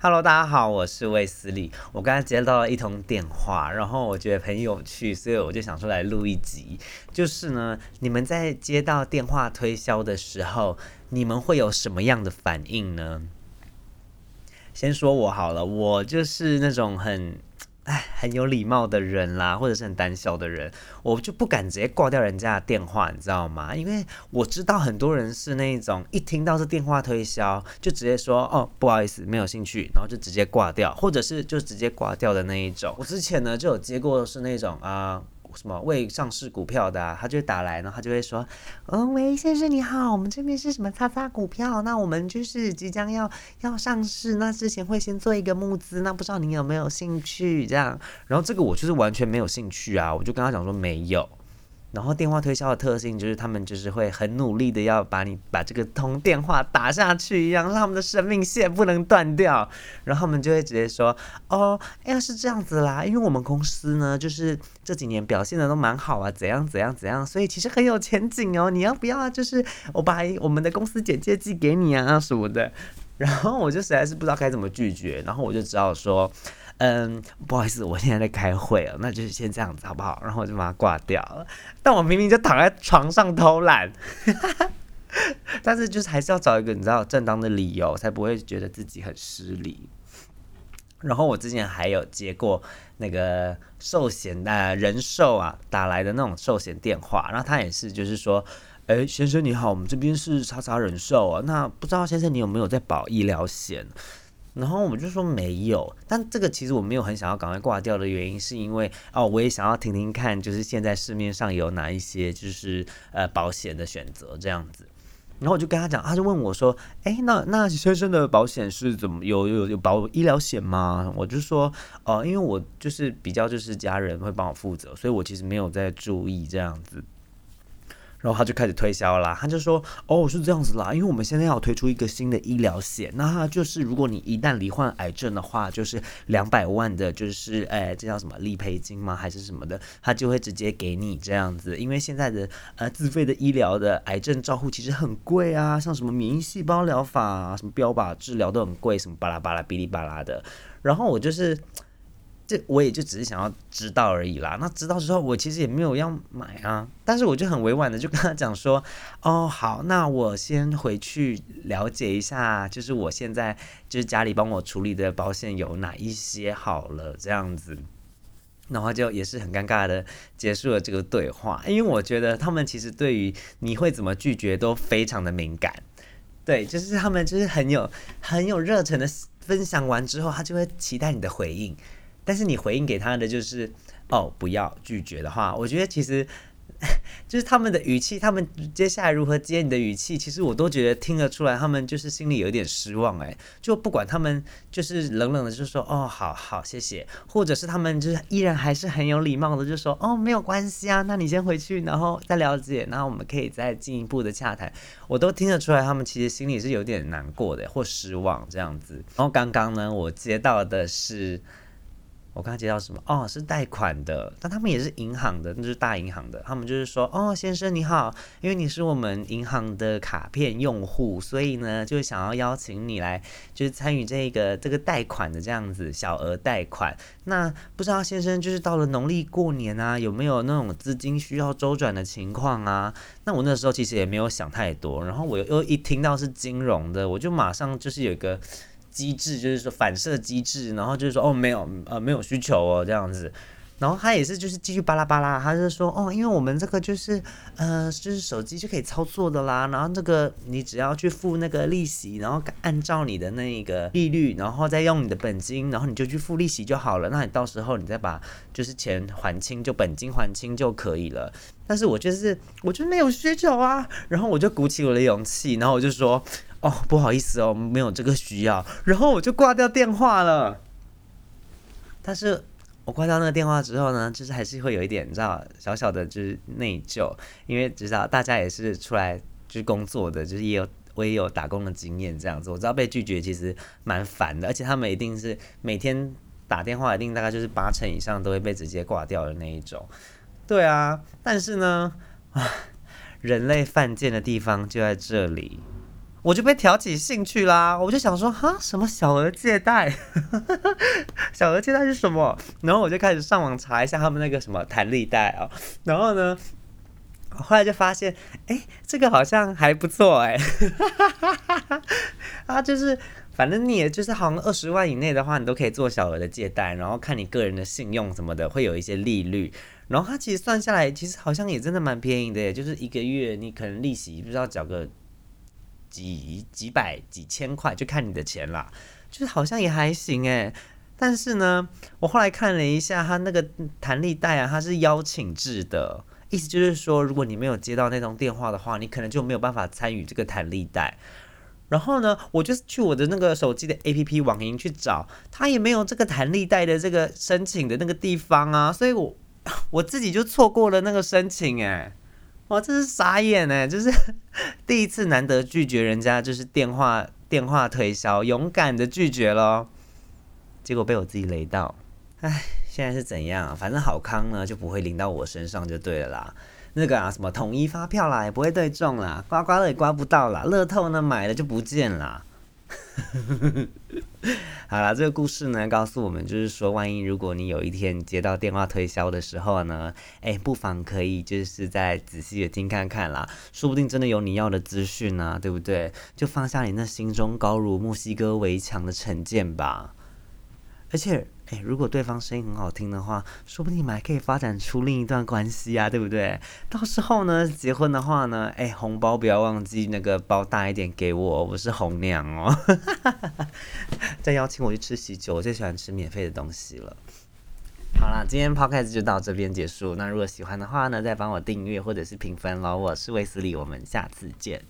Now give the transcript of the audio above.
Hello，大家好，我是魏斯利。我刚才接到了一通电话，然后我觉得很有趣，所以我就想说来录一集。就是呢，你们在接到电话推销的时候，你们会有什么样的反应呢？先说我好了，我就是那种很。哎，很有礼貌的人啦，或者是很胆小的人，我就不敢直接挂掉人家的电话，你知道吗？因为我知道很多人是那种一听到是电话推销，就直接说哦不好意思，没有兴趣，然后就直接挂掉，或者是就直接挂掉的那一种。我之前呢就有接过是那种啊。什么未上市股票的，他就打来，然后他就会说：“嗯，喂，先生你好，我们这边是什么叉叉股票？那我们就是即将要要上市，那之前会先做一个募资，那不知道您有没有兴趣？这样，然后这个我就是完全没有兴趣啊，我就跟他讲说没有。”然后电话推销的特性就是他们就是会很努力的要把你把这个通电话打下去一样，让他们的生命线不能断掉。然后他们就会直接说：“哦，要是这样子啦，因为我们公司呢，就是这几年表现的都蛮好啊，怎样怎样怎样，所以其实很有前景哦。你要不要？就是我把我们的公司简介寄给你啊什么的。”然后我就实在是不知道该怎么拒绝，然后我就只好说。嗯，不好意思，我现在在开会了，那就是先这样子好不好？然后我就把它挂掉了。但我明明就躺在床上偷懒，但是就是还是要找一个你知道正当的理由，才不会觉得自己很失礼。然后我之前还有接过那个寿险的人寿啊打来的那种寿险电话，然后他也是就是说，哎，先生你好，我们这边是叉叉人寿啊，那不知道先生你有没有在保医疗险？然后我们就说没有，但这个其实我没有很想要赶快挂掉的原因，是因为哦，我也想要听听看，就是现在市面上有哪一些就是呃保险的选择这样子。然后我就跟他讲，他就问我说，哎，那那先生的保险是怎么有有有保医疗险吗？我就说，哦，因为我就是比较就是家人会帮我负责，所以我其实没有在注意这样子。然后他就开始推销啦，他就说：“哦，是这样子啦，因为我们现在要推出一个新的医疗险，那它就是如果你一旦罹患癌症的话，就是两百万的，就是哎，这叫什么理赔金吗？还是什么的？他就会直接给你这样子。因为现在的呃自费的医疗的癌症照护其实很贵啊，像什么免疫细胞疗法、什么标靶治疗都很贵，什么巴拉巴拉、哔哩吧啦的。然后我就是。”这我也就只是想要知道而已啦。那知道之后，我其实也没有要买啊。但是我就很委婉的就跟他讲说，哦，好，那我先回去了解一下，就是我现在就是家里帮我处理的保险有哪一些好了这样子。然后就也是很尴尬的结束了这个对话，因为我觉得他们其实对于你会怎么拒绝都非常的敏感。对，就是他们就是很有很有热忱的分享完之后，他就会期待你的回应。但是你回应给他的就是哦，不要拒绝的话，我觉得其实 就是他们的语气，他们接下来如何接你的语气，其实我都觉得听得出来，他们就是心里有点失望哎。就不管他们就是冷冷的就说哦，好好谢谢，或者是他们就是依然还是很有礼貌的就说哦，没有关系啊，那你先回去，然后再了解，然后我们可以再进一步的洽谈。我都听得出来，他们其实心里是有点难过的或失望这样子。然后刚刚呢，我接到的是。我刚刚接到什么？哦，是贷款的，但他们也是银行的，那就是大银行的。他们就是说，哦，先生你好，因为你是我们银行的卡片用户，所以呢，就想要邀请你来，就是参与这个这个贷款的这样子小额贷款。那不知道先生，就是到了农历过年啊，有没有那种资金需要周转的情况啊？那我那时候其实也没有想太多，然后我又一听到是金融的，我就马上就是有一个。机制就是说反射机制，然后就是说哦没有呃没有需求哦这样子，然后他也是就是继续巴拉巴拉，他就说哦因为我们这个就是呃就是手机就可以操作的啦，然后这个你只要去付那个利息，然后按照你的那个利率，然后再用你的本金，然后你就去付利息就好了，那你到时候你再把就是钱还清，就本金还清就可以了。但是我就是我就没有需求啊，然后我就鼓起我的勇气，然后我就说。哦，不好意思哦，没有这个需要，然后我就挂掉电话了。但是我挂掉那个电话之后呢，就是还是会有一点，你知道，小小的就是内疚，因为知道大家也是出来就是工作的，就是也有我也有打工的经验，这样子我知道被拒绝其实蛮烦的，而且他们一定是每天打电话，一定大概就是八成以上都会被直接挂掉的那一种。对啊，但是呢，啊，人类犯贱的地方就在这里。我就被挑起兴趣啦，我就想说哈，什么小额借贷？小额借贷是什么？然后我就开始上网查一下他们那个什么弹力贷哦，然后呢，后来就发现，哎，这个好像还不错哎，啊，就是反正你也就是好像二十万以内的话，你都可以做小额的借贷，然后看你个人的信用什么的，会有一些利率，然后它其实算下来，其实好像也真的蛮便宜的，就是一个月你可能利息不知道缴个。几几百几千块就看你的钱啦，就是好像也还行诶。但是呢，我后来看了一下，他那个弹力贷啊，它是邀请制的，意思就是说，如果你没有接到那通电话的话，你可能就没有办法参与这个弹力贷。然后呢，我就去我的那个手机的 A P P 网银去找，它也没有这个弹力贷的这个申请的那个地方啊，所以我 我自己就错过了那个申请诶。哇，这是傻眼哎！就是 第一次难得拒绝人家，就是电话电话推销，勇敢的拒绝咯。结果被我自己雷到。唉，现在是怎样？反正好康呢就不会淋到我身上就对了啦。那个啊，什么统一发票啦，也不会对中啦，刮刮乐也刮不到啦，乐透呢买了就不见了。好了，这个故事呢，告诉我们就是说，万一如果你有一天接到电话推销的时候呢，哎，不妨可以就是再仔细的听看看啦，说不定真的有你要的资讯呢，对不对？就放下你那心中高如墨西哥围墙的成见吧，而且。哎，如果对方声音很好听的话，说不定你们还可以发展出另一段关系啊，对不对？到时候呢，结婚的话呢，哎，红包不要忘记那个包大一点给我，我是红娘哦。再邀请我去吃喜酒，我最喜欢吃免费的东西了。好啦，今天 podcast 就到这边结束。那如果喜欢的话呢，再帮我订阅或者是评分喽。我是威斯利，我们下次见。